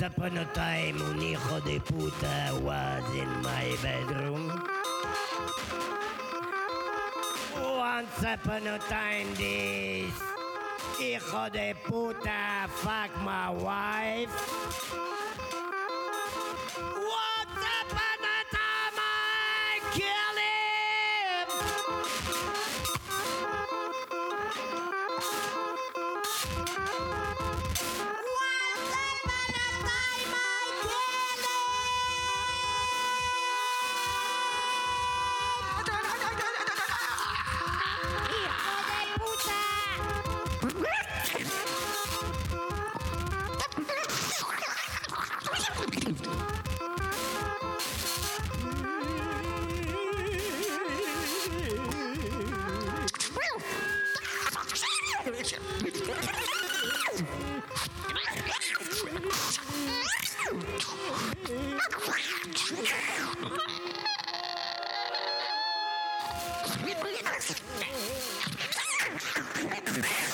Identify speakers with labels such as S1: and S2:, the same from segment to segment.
S1: Once upon a time, un hijo de puta was in my bedroom. Once upon a time, this hijo de puta fuck my wife. Take
S2: that!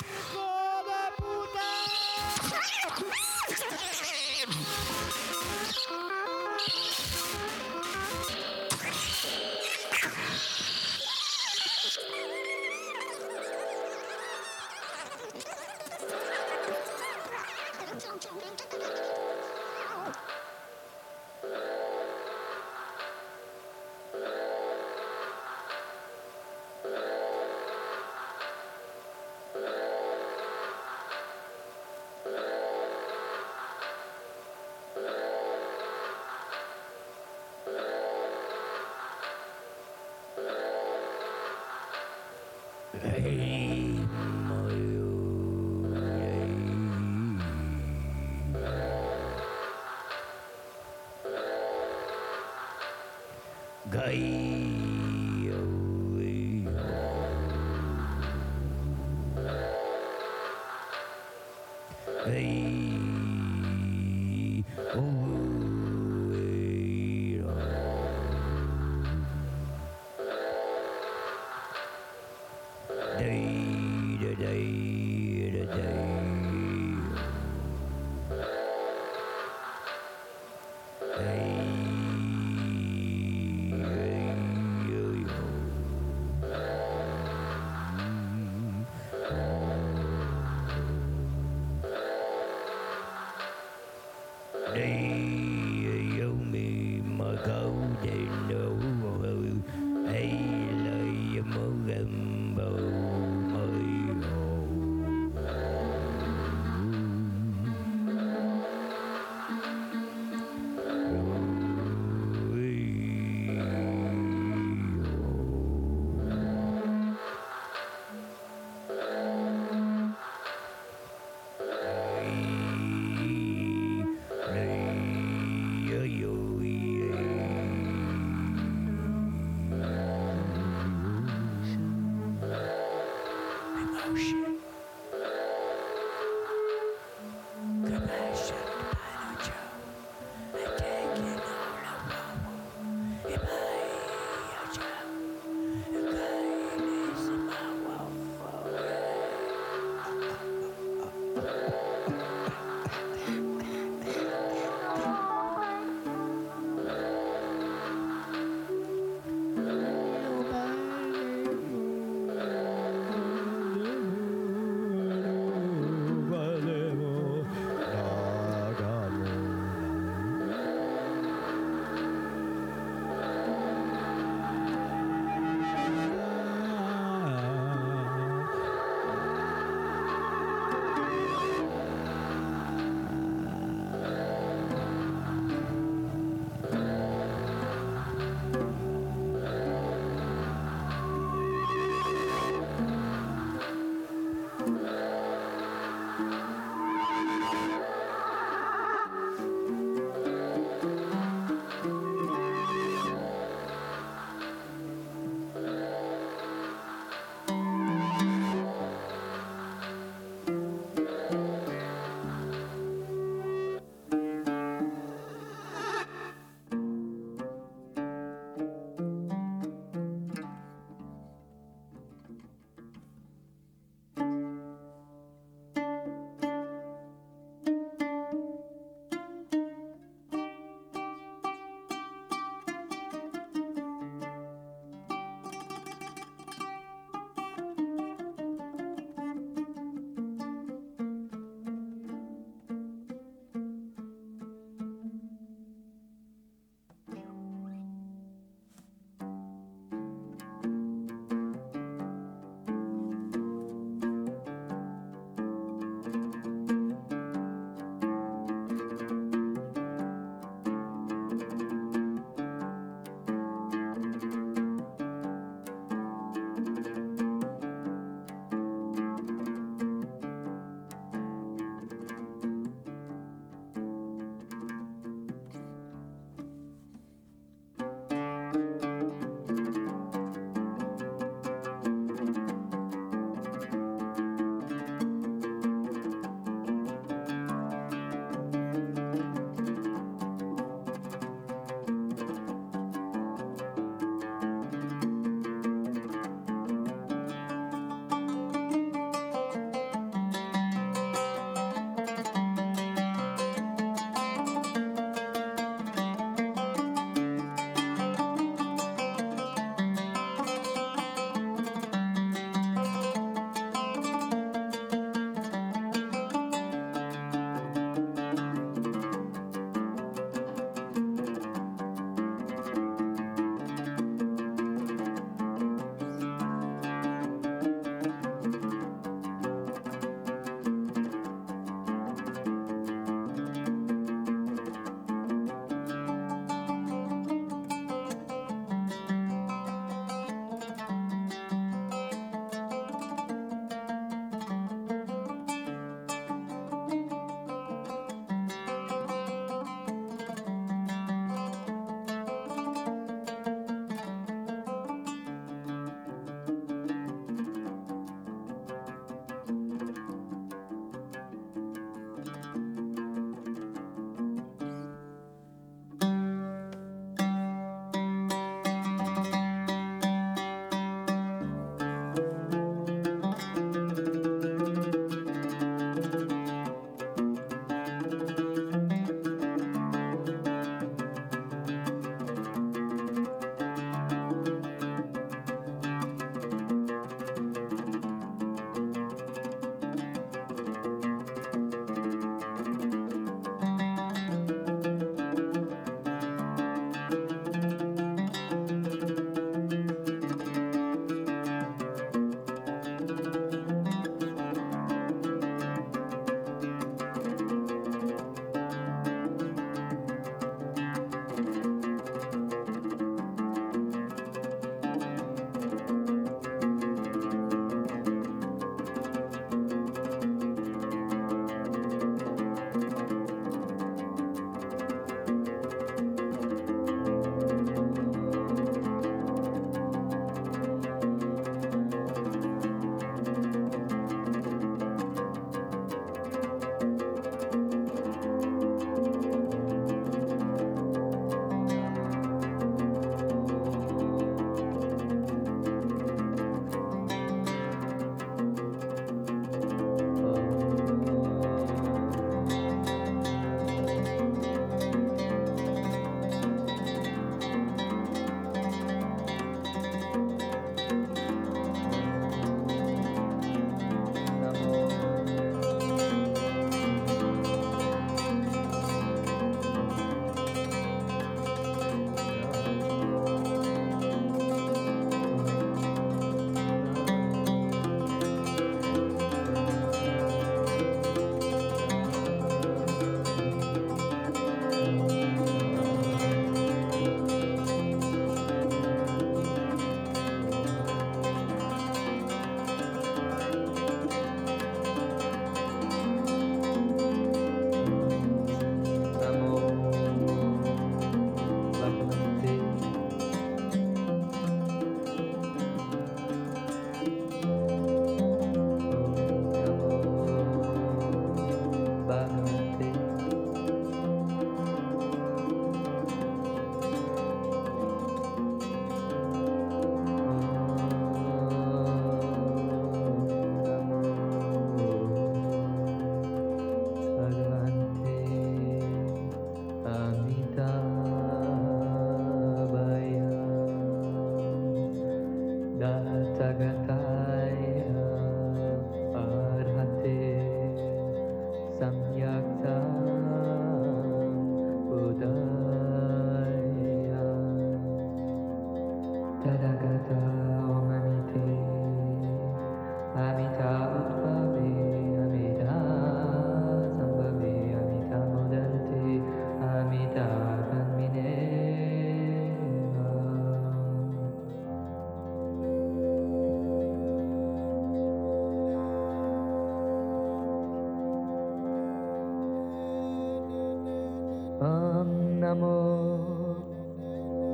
S2: NaMo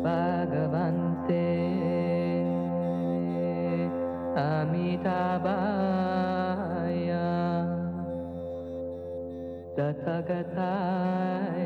S2: भगवन्ते अमिताभाय तथगताय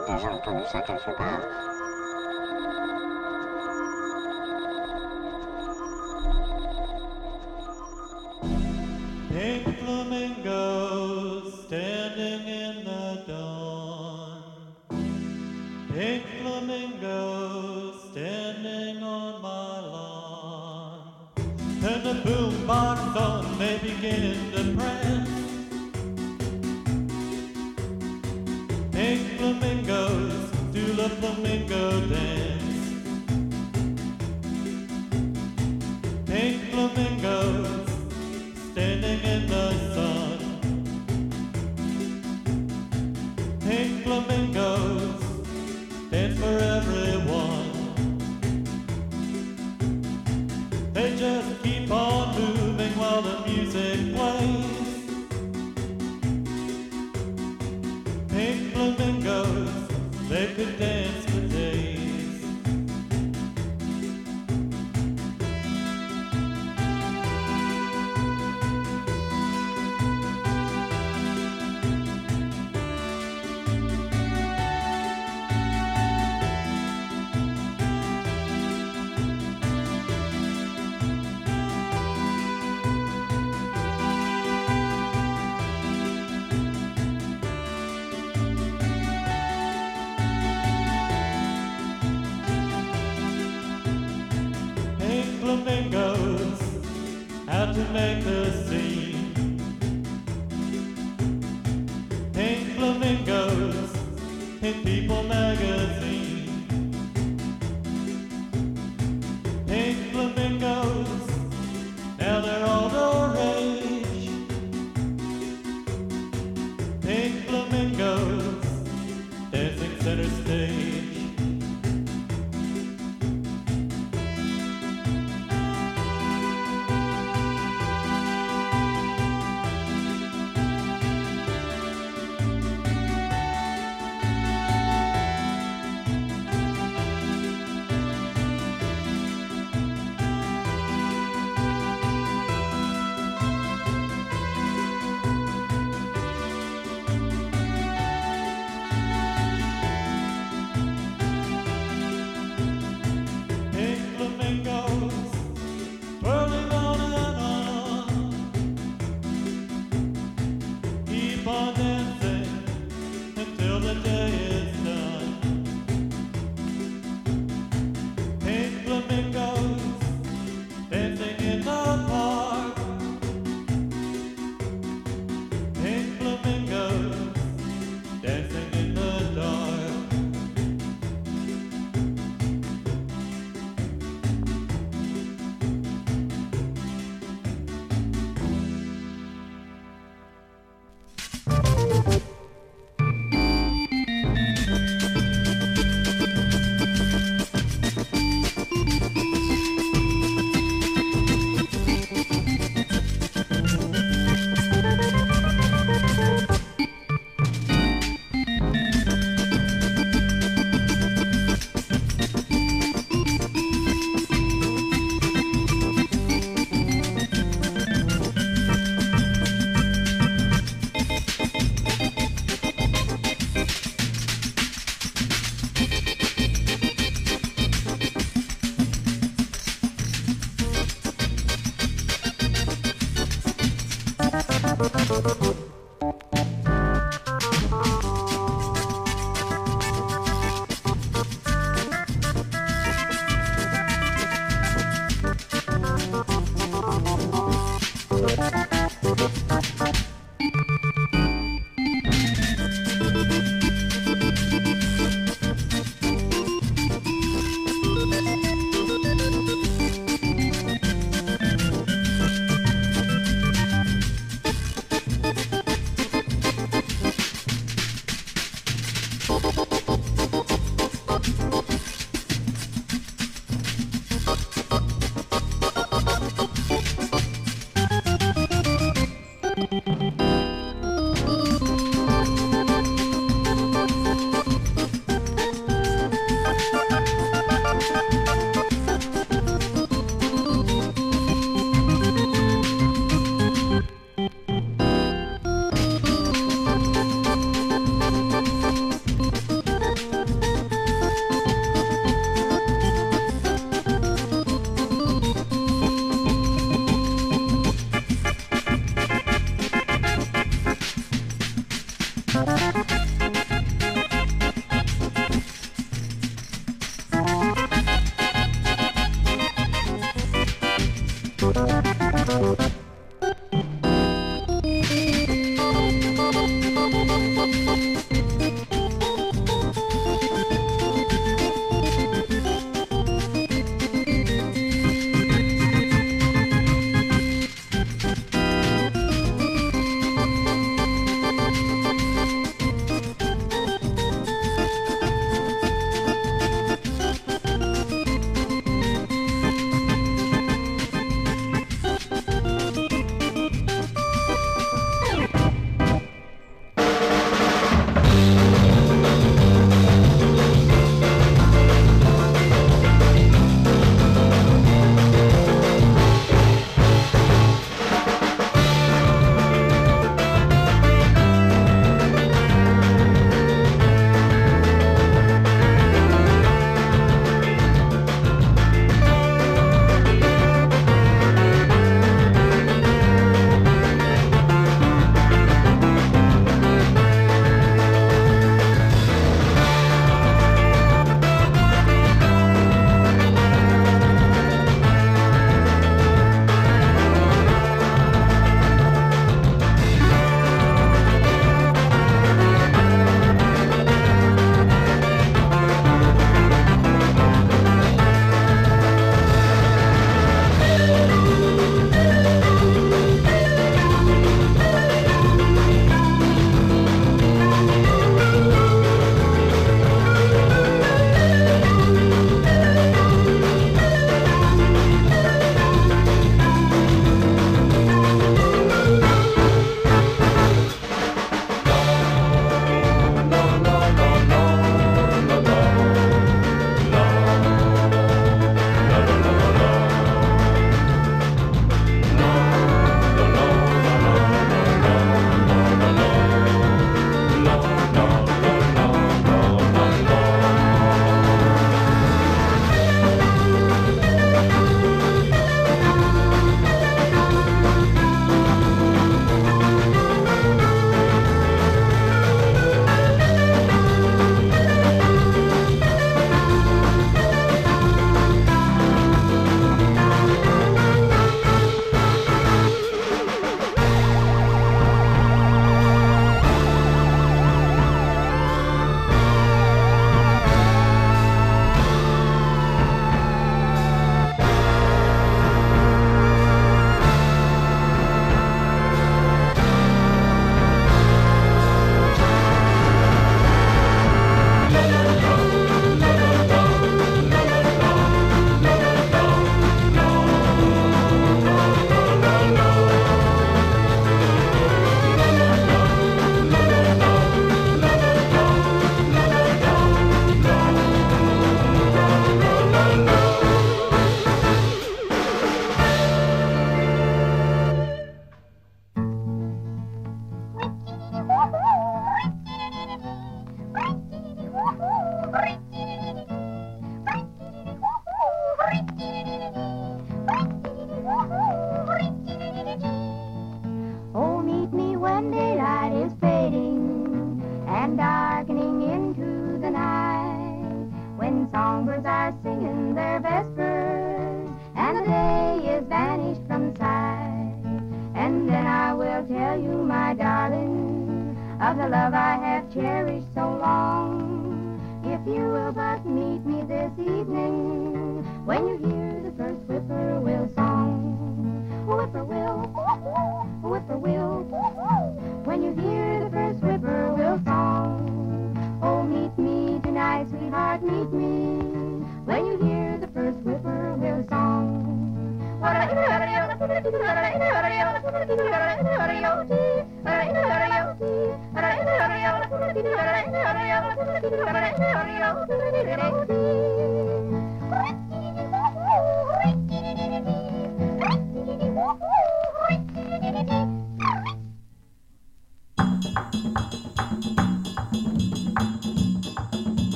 S2: 成
S3: 上，让个人选整数吧。
S4: pink flamingos standing in the to make the scene.